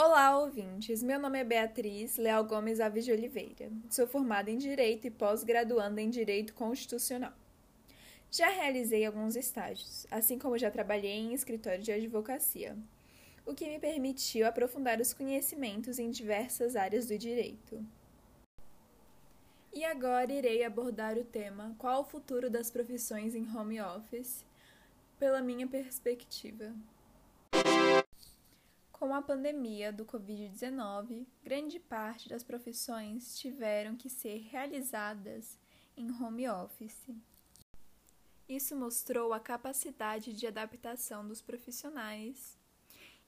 Olá, ouvintes! Meu nome é Beatriz Leal Gomes Aves de Oliveira. Sou formada em Direito e pós-graduanda em Direito Constitucional. Já realizei alguns estágios, assim como já trabalhei em escritório de advocacia, o que me permitiu aprofundar os conhecimentos em diversas áreas do direito. E agora irei abordar o tema Qual o futuro das profissões em home office, pela minha perspectiva. Com a pandemia do Covid-19, grande parte das profissões tiveram que ser realizadas em home office. Isso mostrou a capacidade de adaptação dos profissionais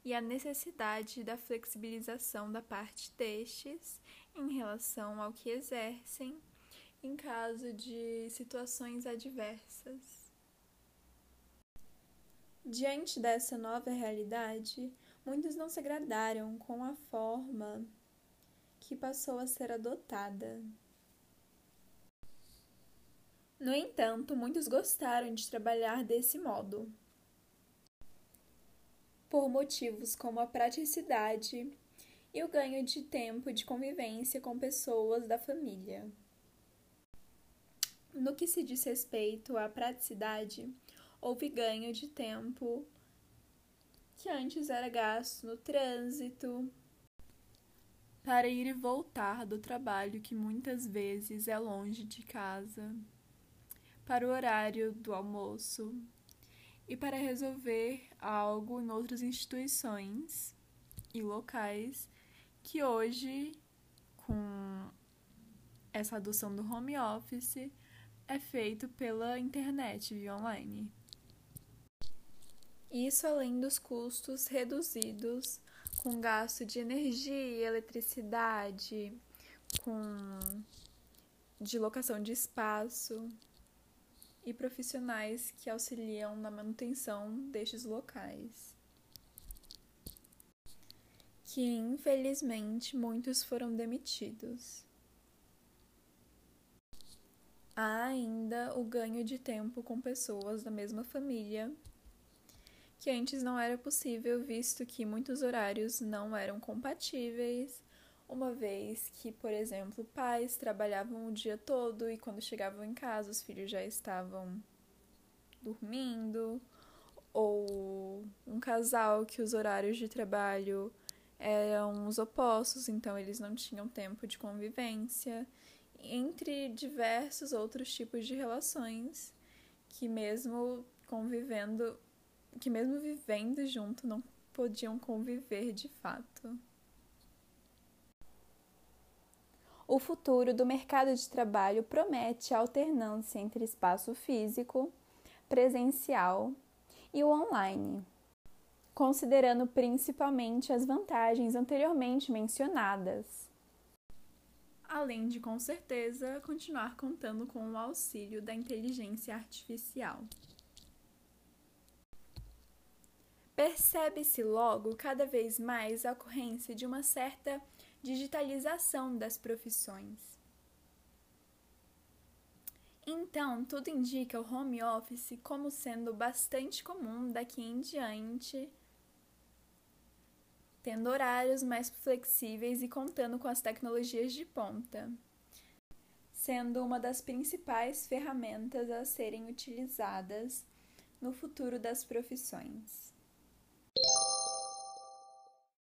e a necessidade da flexibilização da parte destes em relação ao que exercem em caso de situações adversas. Diante dessa nova realidade, muitos não se agradaram com a forma que passou a ser adotada. No entanto, muitos gostaram de trabalhar desse modo, por motivos como a praticidade e o ganho de tempo de convivência com pessoas da família. No que se diz respeito à praticidade, houve ganho de tempo que antes era gasto no trânsito, para ir e voltar do trabalho que muitas vezes é longe de casa, para o horário do almoço e para resolver algo em outras instituições e locais que hoje, com essa adoção do home office, é feito pela internet via online. Isso além dos custos reduzidos com gasto de energia, eletricidade, com de locação de espaço e profissionais que auxiliam na manutenção destes locais. Que infelizmente muitos foram demitidos. Há ainda o ganho de tempo com pessoas da mesma família que antes não era possível, visto que muitos horários não eram compatíveis, uma vez que, por exemplo, pais trabalhavam o dia todo e quando chegavam em casa os filhos já estavam dormindo, ou um casal que os horários de trabalho eram os opostos, então eles não tinham tempo de convivência, entre diversos outros tipos de relações que, mesmo convivendo, que mesmo vivendo junto não podiam conviver de fato. O futuro do mercado de trabalho promete a alternância entre espaço físico, presencial e o online, considerando principalmente as vantagens anteriormente mencionadas. Além de, com certeza, continuar contando com o auxílio da inteligência artificial. Percebe-se logo cada vez mais a ocorrência de uma certa digitalização das profissões. Então, tudo indica o home office como sendo bastante comum daqui em diante, tendo horários mais flexíveis e contando com as tecnologias de ponta, sendo uma das principais ferramentas a serem utilizadas no futuro das profissões.